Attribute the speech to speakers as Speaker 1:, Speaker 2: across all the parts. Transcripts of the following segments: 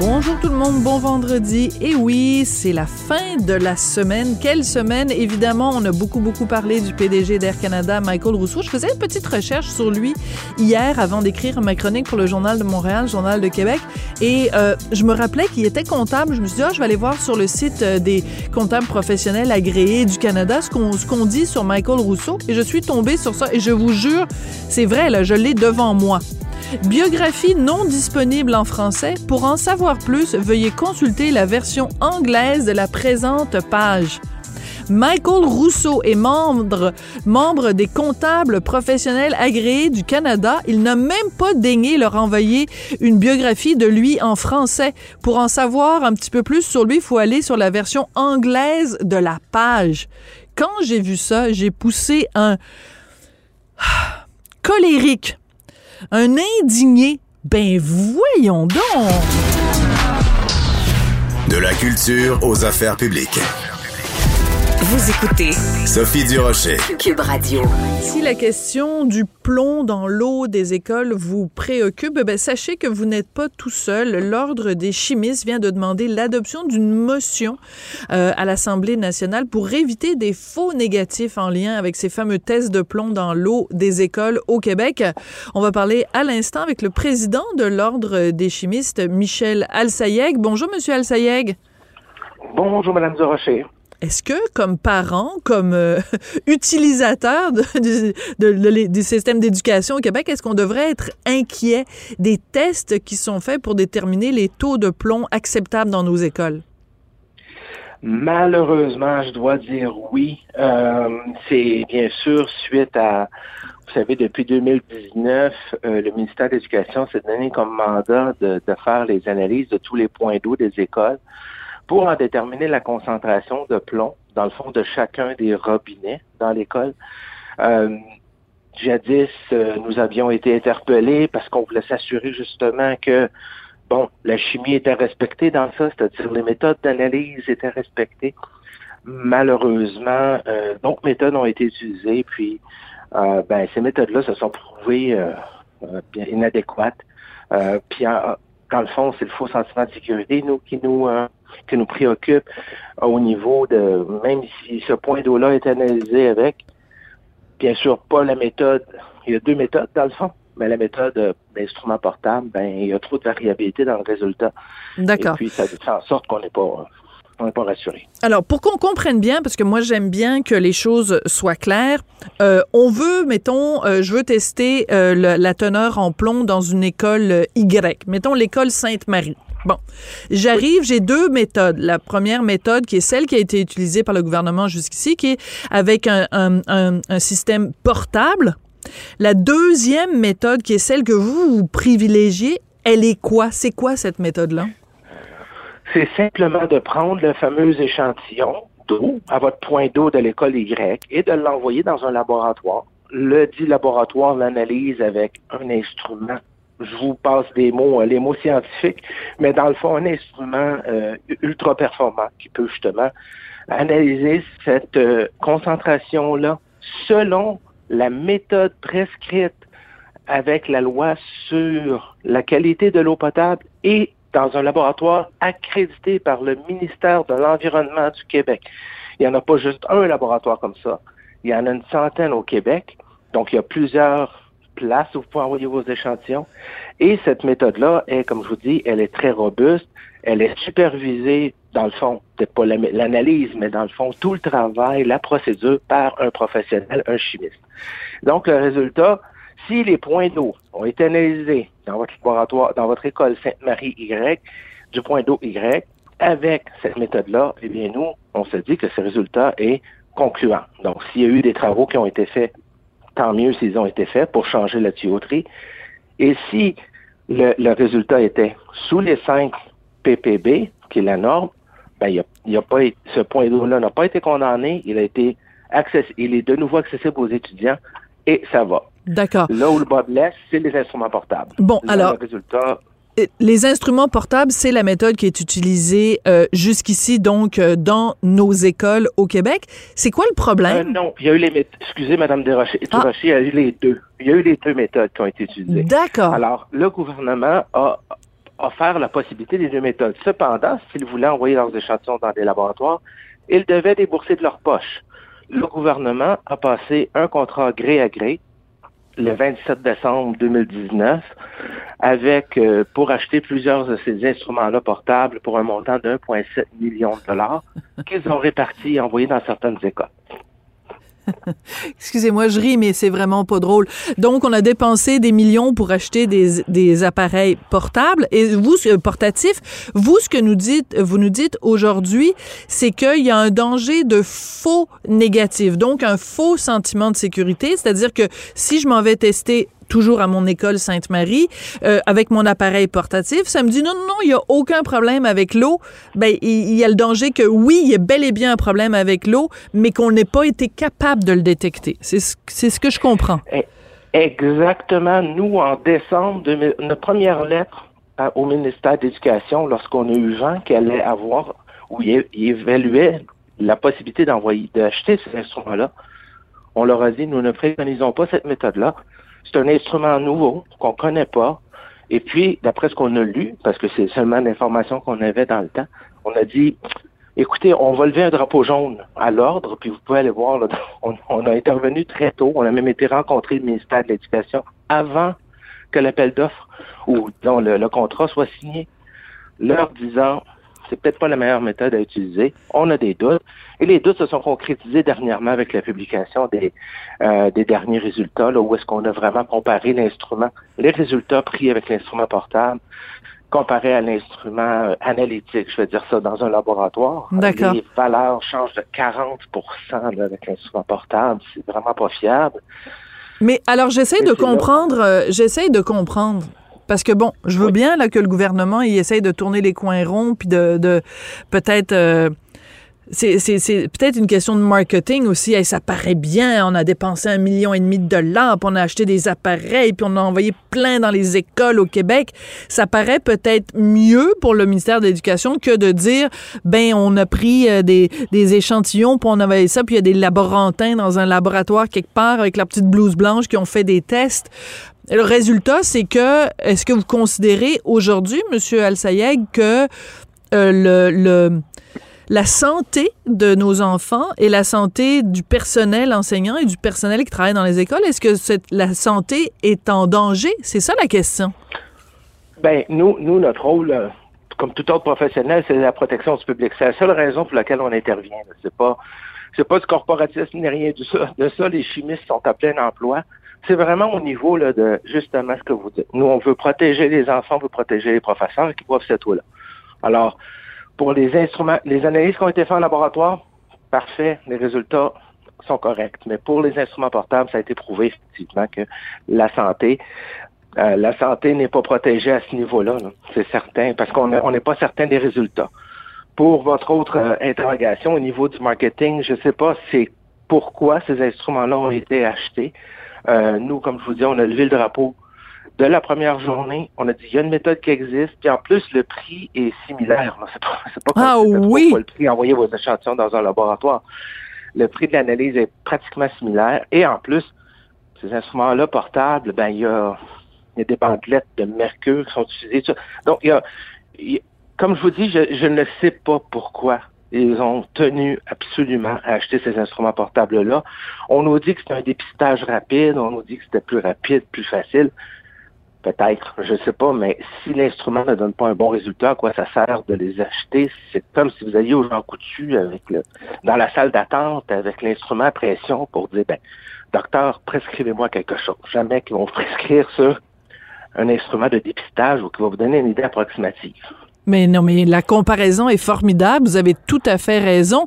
Speaker 1: Bonjour tout le monde, bon vendredi. Et oui, c'est la fin de la semaine. Quelle semaine? Évidemment, on a beaucoup, beaucoup parlé du PDG d'Air Canada, Michael Rousseau. Je faisais une petite recherche sur lui hier avant d'écrire ma chronique pour le Journal de Montréal, Journal de Québec. Et euh, je me rappelais qu'il était comptable. Je me suis dit, ah, je vais aller voir sur le site euh, des comptables professionnels agréés du Canada ce qu'on ce qu'on dit sur Michael Rousseau. Et je suis tombée sur ça. Et je vous jure, c'est vrai, là, je l'ai devant moi. Biographie non disponible en français. Pour en savoir plus, veuillez consulter la version anglaise de la présente page. Michael Rousseau est membre, membre des comptables professionnels agréés du Canada. Il n'a même pas daigné leur envoyer une biographie de lui en français. Pour en savoir un petit peu plus sur lui, il faut aller sur la version anglaise de la page. Quand j'ai vu ça, j'ai poussé un colérique un indigné. Ben voyons donc.
Speaker 2: De la culture aux affaires publiques.
Speaker 3: Vous écoutez
Speaker 2: Sophie Durocher.
Speaker 3: Cube Radio.
Speaker 1: Si la question du plomb dans l'eau des écoles vous préoccupe, ben sachez que vous n'êtes pas tout seul. L'Ordre des chimistes vient de demander l'adoption d'une motion euh, à l'Assemblée nationale pour éviter des faux négatifs en lien avec ces fameux tests de plomb dans l'eau des écoles au Québec. On va parler à l'instant avec le président de l'Ordre des chimistes, Michel Alsayeg. Bonjour, Monsieur Alsayeg.
Speaker 4: Bonjour, Madame Durocher.
Speaker 1: Est-ce que, comme parent, comme euh, utilisateur de, de, de, du système d'éducation au Québec, est-ce qu'on devrait être inquiet des tests qui sont faits pour déterminer les taux de plomb acceptables dans nos écoles?
Speaker 4: Malheureusement, je dois dire oui. Euh, c'est bien sûr suite à, vous savez, depuis 2019, euh, le ministère de l'Éducation s'est donné comme mandat de faire les analyses de tous les points d'eau des écoles pour en déterminer la concentration de plomb dans le fond de chacun des robinets dans l'école. Euh, jadis, euh, nous avions été interpellés parce qu'on voulait s'assurer justement que bon, la chimie était respectée dans ça, c'est-à-dire les méthodes d'analyse étaient respectées. Malheureusement, euh, d'autres méthodes ont été utilisées, puis ben, ces méthodes-là se sont prouvées inadéquates. puis dans le fond, c'est le faux sentiment de sécurité, nous, qui nous qui nous préoccupe au niveau de, même si ce point d'eau-là est analysé avec, bien sûr, pas la méthode, il y a deux méthodes dans le fond, mais la méthode d'instrument portable, ben, il y a trop de variabilité dans le résultat.
Speaker 1: D'accord.
Speaker 4: Et puis, ça fait en sorte qu'on n'est pas, on n'est pas rassuré.
Speaker 1: Alors, pour qu'on comprenne bien, parce que moi, j'aime bien que les choses soient claires, euh, on veut, mettons, euh, je veux tester euh, le, la teneur en plomb dans une école Y. Mettons l'école Sainte-Marie. Bon, j'arrive, j'ai deux méthodes. La première méthode, qui est celle qui a été utilisée par le gouvernement jusqu'ici, qui est avec un, système portable. La deuxième méthode, qui est celle que vous privilégiez, elle est quoi? C'est quoi cette méthode-là?
Speaker 4: C'est simplement de prendre le fameux échantillon d'eau à votre point d'eau de l'école Y et de l'envoyer dans un laboratoire. Le dit laboratoire l'analyse avec un instrument je vous passe des mots, les mots scientifiques, mais dans le fond, un instrument euh, ultra performant qui peut justement analyser cette euh, concentration-là selon la méthode prescrite avec la loi sur la qualité de l'eau potable et dans un laboratoire accrédité par le ministère de l'Environnement du Québec. Il n'y en a pas juste un laboratoire comme ça. Il y en a une centaine au Québec. Donc, il y a plusieurs place où vous pouvez envoyer vos échantillons. Et cette méthode-là est, comme je vous dis, elle est très robuste. Elle est supervisée, dans le fond, peut-être pas l'analyse, mais dans le fond, tout le travail, la procédure par un professionnel, un chimiste. Donc, le résultat, si les points d'eau ont été analysés dans votre laboratoire, dans votre école Sainte-Marie Y, du point d'eau Y, avec cette méthode-là, eh bien, nous, on se dit que ce résultat est concluant. Donc, s'il y a eu des travaux qui ont été faits tant mieux s'ils ont été faits pour changer la tuyauterie. Et si le, le résultat était sous les 5 ppb, qui est la norme, ben, il y a, pas, ce point d'eau-là n'a pas été condamné, il a été accessible, il est de nouveau accessible aux étudiants et ça va.
Speaker 1: D'accord.
Speaker 4: Là où le bas blesse, c'est les instruments portables.
Speaker 1: Bon,
Speaker 4: Là,
Speaker 1: alors.
Speaker 4: Le résultat,
Speaker 1: les instruments portables, c'est la méthode qui est utilisée euh, jusqu'ici, donc, euh, dans nos écoles au Québec. C'est quoi le problème?
Speaker 4: Euh, non, il y a eu les méthodes. Excusez, Mme Desrochers. Ah. il y a eu les deux. Il y a eu les deux méthodes qui ont été utilisées.
Speaker 1: D'accord.
Speaker 4: Alors, le gouvernement a offert la possibilité des deux méthodes. Cependant, s'ils voulaient envoyer leurs échantillons dans des laboratoires, ils devaient débourser de leur poche. Le gouvernement a passé un contrat gré à gré le 27 décembre 2019 avec euh, pour acheter plusieurs de ces instruments-là portables pour un montant de 1,7 million de dollars qu'ils ont répartis et envoyés dans certaines écoles.
Speaker 1: Excusez-moi, je ris, mais c'est vraiment pas drôle. Donc, on a dépensé des millions pour acheter des, appareils portables et vous, portatifs. Vous, ce que nous dites, vous nous dites aujourd'hui, c'est qu'il y a un danger de faux négatif. Donc, un faux sentiment de sécurité. C'est-à-dire que si je m'en vais tester toujours à mon école Sainte-Marie, euh, avec mon appareil portatif, ça me dit non, non, non, il n'y a aucun problème avec l'eau. Ben, il y a le danger que oui, il y a bel et bien un problème avec l'eau, mais qu'on n'ait pas été capable de le détecter. C'est ce, ce que je comprends.
Speaker 4: Eh, exactement. Nous, en décembre, de, notre première lettre au ministère de l'Éducation, lorsqu'on a eu vent qu'elle allait avoir, où il, évaluait la possibilité d'envoyer, d'acheter ces instruments-là, on leur a dit, nous ne préconisons pas cette méthode-là. C'est un instrument nouveau qu'on connaît pas. Et puis, d'après ce qu'on a lu, parce que c'est seulement l'information qu'on avait dans le temps, on a dit, écoutez, on va lever un drapeau jaune à l'ordre, puis vous pouvez aller voir, on, a intervenu très tôt, on a même été rencontrer le ministère de l'Éducation avant que l'appel d'offres ou dont le, le contrat soit signé, leur disant, c'est peut-être pas la meilleure méthode à utiliser. On a des doutes. Et les doutes se sont concrétisés dernièrement avec la publication des, euh, des derniers résultats, là, où est-ce qu'on a vraiment comparé l'instrument, les résultats pris avec l'instrument portable, comparé à l'instrument euh, analytique, je vais dire ça, dans un laboratoire.
Speaker 1: D'accord.
Speaker 4: Les valeurs changent de 40% avec l'instrument portable. C'est vraiment pas fiable.
Speaker 1: Mais alors, j'essaie de comprendre, euh, j'essaie de comprendre parce que bon, je veux bien là que le gouvernement il essaye de tourner les coins ronds puis de, de peut-être euh, c'est, peut-être une question de marketing aussi. ça paraît bien, on a dépensé un million et demi de dollars, puis on a acheté des appareils, puis on a envoyé plein dans les écoles au Québec. Ça paraît peut-être mieux pour le ministère de l'Éducation que de dire, ben on a pris euh, des, des échantillons, puis on a envoyé ça, puis il y a des laborantins dans un laboratoire quelque part avec leur petite blouse blanche qui ont fait des tests. Le résultat, c'est que, est-ce que vous considérez aujourd'hui, Monsieur Al-Sayeg, que euh, le, le, la santé de nos enfants et la santé du personnel enseignant et du personnel qui travaille dans les écoles, est-ce que la santé est en danger? C'est ça la question.
Speaker 4: Ben, nous, nous notre rôle, euh, comme tout autre professionnel, c'est la protection du public. C'est la seule raison pour laquelle on intervient. C'est pas, c'est pas du corporatisme ni rien de ça. De ça, les chimistes sont à plein emploi c'est vraiment au niveau là, de justement ce que vous dites. Nous, on veut protéger les enfants, on veut protéger les professeurs qui boivent cette eau-là. Alors, pour les instruments, les analyses qui ont été faites en laboratoire, parfait, les résultats sont corrects. Mais pour les instruments portables, ça a été prouvé effectivement que la santé, euh, la santé n'est pas protégée à ce niveau-là, c'est certain, parce qu'on n'est pas certain des résultats. Pour votre autre euh, interrogation au niveau du marketing, je ne sais pas c'est pourquoi ces instruments-là ont été achetés. Euh, nous, comme je vous dis, on a levé le drapeau de la première journée. On a dit, il y a une méthode qui existe, puis en plus, le prix est similaire. C'est pas, pas
Speaker 1: ah, oui.
Speaker 4: le prix envoyer vos échantillons dans un laboratoire. Le prix de l'analyse est pratiquement similaire. Et en plus, ces instruments-là portables, ben, il y a, des bandelettes de mercure qui sont utilisées. Donc, il y a, comme je vous dis, je, je ne sais pas pourquoi ils ont tenu absolument à acheter ces instruments portables-là. On nous dit que c'est un dépistage rapide, on nous dit que c'était plus rapide, plus facile. Peut-être, je ne sais pas, mais si l'instrument ne donne pas un bon résultat, à quoi ça sert de les acheter? C'est comme si vous alliez au Jean Coutu avec le, dans la salle d'attente avec l'instrument à pression pour dire, ben, docteur, prescrivez-moi quelque chose. Jamais qu'ils vont prescrire sur un instrument de dépistage ou qui va vous donner une idée approximative.
Speaker 1: Mais non, mais la comparaison est formidable. Vous avez tout à fait raison.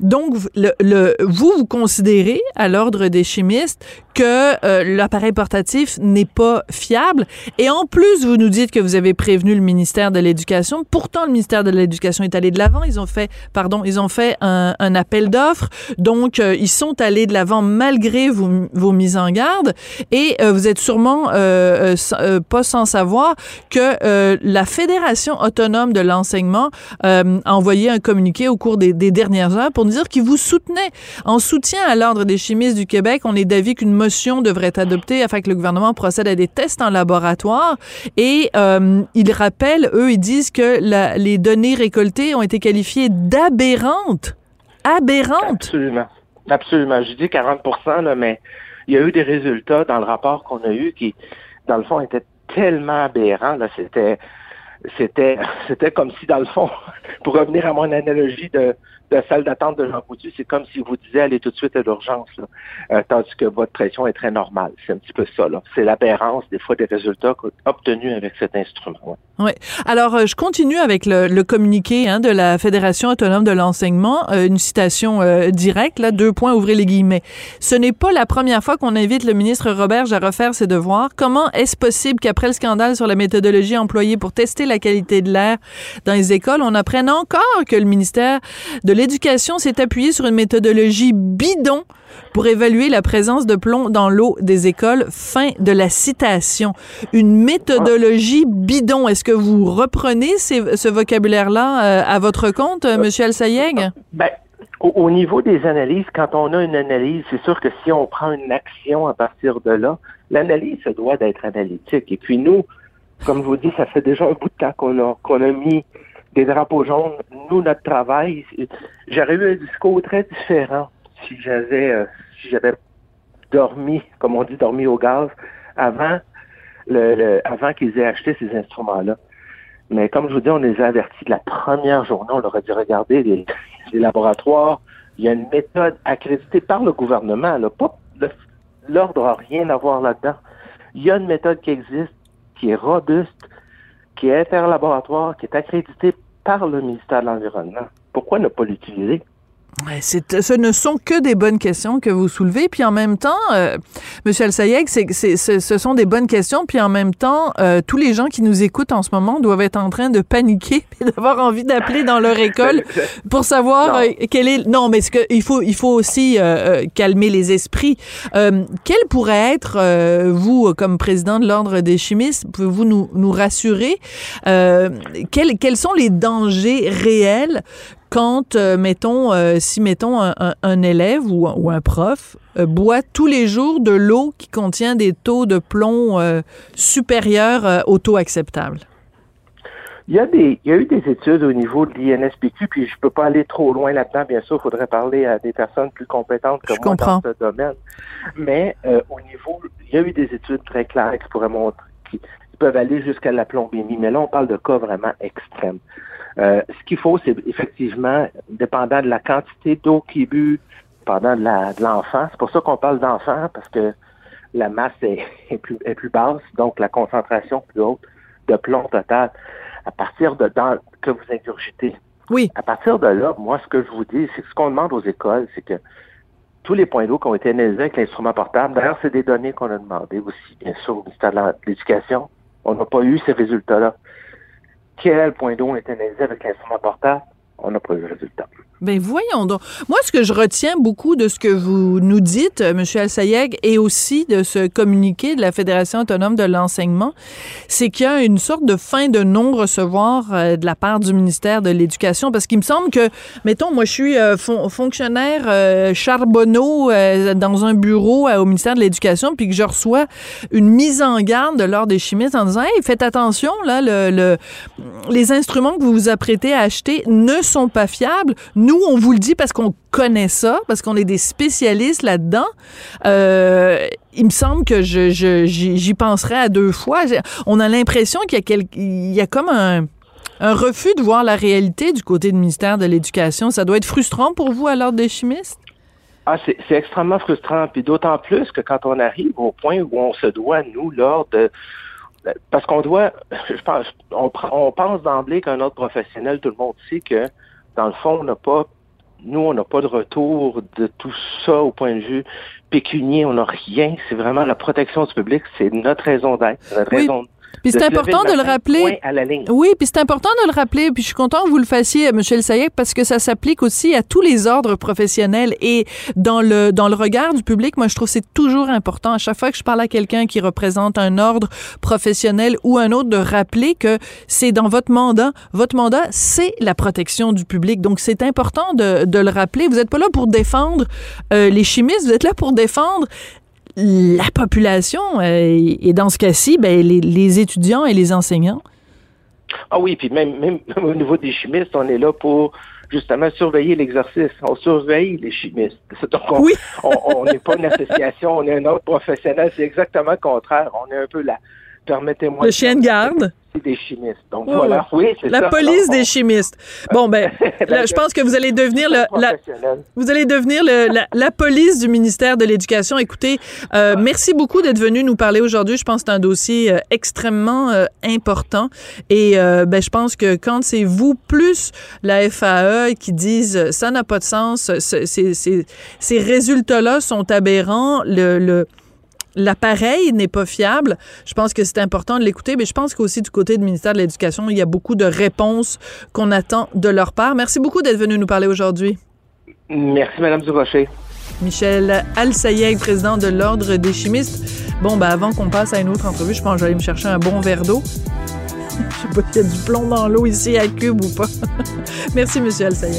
Speaker 1: Donc, le, vous, vous considérez, à l'Ordre des chimistes, que euh, l'appareil portatif n'est pas fiable. Et en plus, vous nous dites que vous avez prévenu le ministère de l'Éducation. Pourtant, le ministère de l'Éducation est allé de l'avant. Ils ont fait, pardon, ils ont fait un, un appel d'offres. Donc, euh, ils sont allés de l'avant malgré vos, vos, mises en garde. Et euh, vous êtes sûrement pas sans savoir que la Fédération autonome de l'enseignement a envoyé un communiqué au cours des, dernières heures pour nous dire qu'ils vous soutenaient. En soutien à l'Ordre des chimistes du Québec, on est d'avis qu'une motion devrait être adoptée afin que le gouvernement procède à des tests en laboratoire. Et euh, ils rappellent, eux, ils disent que les données récoltées ont été qualifiées d'aberrantes. Aberrantes.
Speaker 4: Absolument. Absolument. Je dis 40 là, mais il y a eu des résultats dans le rapport qu'on a eu qui, dans le fond, étaient tellement aberrants. C'était, c'était, c'était comme si, dans le fond, pour revenir à mon analogie de, la salle d'attente de Jean c'est comme si vous disiez allez tout de suite à l'urgence, euh, tandis que votre pression est très normale. C'est un petit peu ça. C'est l'aberrance des fois des résultats obtenus avec cet instrument.
Speaker 1: Oui. Alors, euh, je continue avec le, communiqué hein, de la Fédération autonome de l'enseignement. Euh, une citation directe, là, deux points, ouvrez les guillemets. Ce n'est pas la première fois qu'on invite le ministre Roberge à refaire ses devoirs. Comment est-ce possible qu'après le scandale sur la méthodologie employée pour tester la qualité de l'air dans les écoles, on apprenne encore que le ministère de l'éducation s'est appuyé sur une méthodologie bidon pour évaluer la présence de plomb dans l'eau des écoles. Fin de la citation. Une méthodologie bidon. Est-ce que vous reprenez ce vocabulaire-là euh, à votre compte, M. Al-Sayeg?
Speaker 4: Ben, au, niveau des analyses, quand on a une analyse, c'est sûr que si on prend une action à partir de là, l'analyse se doit d'être analytique. Et puis nous, comme je vous dis, ça fait déjà un bout de temps qu'on a, qu'on a mis des drapeaux jaunes. Nous, notre travail, j'aurais eu un discours très différent si j'avais euh, si j'avais dormi, comme on dit, dormi au gaz avant le, avant qu'ils aient acheté ces instruments-là. Mais comme je vous dis, on les a avertis de la première journée. On leur a dit regardez les, laboratoires, il y a une méthode accréditée par le gouvernement. Là, l'ordre n'a rien à voir là-dedans. Il y a une méthode qui existe, qui est robuste, qui est interlaboratoire, qui est accrédité par le ministère de l'Environnement. Pourquoi ne pas l'utiliser?
Speaker 1: Ce ne sont que des bonnes questions que vous soulevez. Puis en même temps, euh, Monsieur Al-Sayeg, ce sont des bonnes questions. Puis en même temps, euh, tous les gens qui nous écoutent en ce moment doivent être en train de paniquer et d'avoir envie d'appeler dans leur école pour savoir euh, quel est. Non, mais que, il faut, il faut aussi euh, calmer les esprits. quel pourrait être, vous, comme président de l'ordre des chimistes, pouvez-vous nous, nous rassurer quels, quels sont les dangers réels quand, euh, mettons, euh, si, mettons, un, élève ou, un prof euh, boit tous les jours de l'eau qui contient des taux de plomb supérieurs aux taux acceptables?
Speaker 4: Il y, a des, il y a eu des études au niveau de l'INSPQ, puis je peux pas aller trop loin là-dedans, bien sûr, il faudrait parler à des personnes plus compétentes que moi dans ce domaine. Mais au niveau, il y a eu des études très claires qui pourraient montrer, qui peuvent aller jusqu'à la plombémie, mais là, on parle de cas vraiment extrêmes. Euh, ce qu'il faut, c'est effectivement, dépendant de la quantité d'eau qui est bu pendant de l'enfant, c'est pour ça qu'on parle d'enfant, parce que la masse est, plus, est plus basse, donc la concentration plus haute de plomb total. À partir de dans, que vous ingurgitez.
Speaker 1: Oui.
Speaker 4: À partir de là, moi, ce que je vous dis, c'est que ce qu'on demande aux écoles, c'est que tous les points d'eau qui ont été analysés avec l'instrument portable, d'ailleurs, c'est des données qu'on a demandées aussi, bien sûr, au ministère de l'Éducation. On n'a pas eu ces résultats-là quel point d'eau est analysé avec l'instrument portable, on n'a pas eu le résultat.
Speaker 1: Ben voyons donc. Moi, ce que je retiens beaucoup de ce que vous nous dites, euh, M. Al-Sayeg, et aussi de ce communiqué de la Fédération autonome de l'enseignement, c'est qu'il y a une sorte de fin de non-recevoir euh, de la part du ministère de l'Éducation, parce qu'il me semble que, mettons, moi, je suis euh, fonctionnaire charbonneau dans un bureau au ministère de l'Éducation, puis que je reçois une mise en garde de l'ordre des chimistes en disant, hey, faites attention, là, le, les instruments que vous vous apprêtez à acheter ne sont pas fiables. Nous, nous, on vous le dit parce qu'on connaît ça, parce qu'on est des spécialistes là-dedans. Euh, il me semble que je, j'y penserai à deux fois. On a l'impression qu'il y a, il y a comme un, refus de voir la réalité du côté du ministère de l'Éducation. Ça doit être frustrant pour vous à l'ordre des chimistes?
Speaker 4: Ah, c'est, extrêmement frustrant. Puis d'autant plus que quand on arrive au point où on se doit, nous, l'ordre, parce qu'on doit, je pense, on pense d'emblée qu'un autre professionnel, tout le monde sait que, dans le fond, on n'a pas, nous, on n'a pas de retour de tout ça au point de vue pécunier, on n'a rien. C'est vraiment la protection du public, c'est notre raison d'être, notre raison
Speaker 1: puis c'est important de le rappeler. Oui, puis c'est important de le rappeler. Puis je suis content que vous le fassiez, M. Sayek, parce que ça s'applique aussi à tous les ordres professionnels. Et dans le, dans le regard du public, moi, je trouve que c'est toujours important, à chaque fois que je parle à quelqu'un qui représente un ordre professionnel ou un autre, de rappeler que c'est dans votre mandat. Votre mandat, c'est la protection du public. Donc, c'est important de, de le rappeler. Vous n'êtes pas là pour défendre euh, les chimistes, vous êtes là pour défendre la population euh, et dans ce cas-ci, ben, les, étudiants et les enseignants?
Speaker 4: Ah oui, puis même, même au niveau des chimistes, on est là pour justement surveiller l'exercice. On surveille les chimistes. Donc, on n'est pas une association, on est un autre professionnel. C'est exactement le contraire. On est un peu là. Permettez-moi.
Speaker 1: Le chien de garde
Speaker 4: des chimistes. Donc voilà, oui, c'est
Speaker 1: La police des chimistes. Bon ben, je pense que vous allez devenir le, la, vous allez devenir le, la, police du ministère de l'Éducation. Écoutez, euh, merci beaucoup d'être venu nous parler aujourd'hui. Je pense que c'est un dossier euh, extrêmement euh, important et ben je pense que quand c'est vous plus la FAE qui disent ça n'a pas de sens, ces, ces, ces résultats-là sont aberrants, le, le l'appareil n'est pas fiable. Je pense que c'est important de l'écouter, mais je pense qu'aussi du côté du ministère de l'Éducation, il y a beaucoup de réponses qu'on attend de leur part. Merci beaucoup d'être venu nous parler aujourd'hui.
Speaker 4: Merci, Madame Durocher.
Speaker 1: Michel Alsayeg, président de l'Ordre des chimistes. Bon, ben avant qu'on passe à une autre entrevue, je pense que j'allais me chercher un bon verre d'eau. je sais pas s'il y a du plomb dans l'eau ici à Cube ou pas. Merci, Monsieur Alsayeg.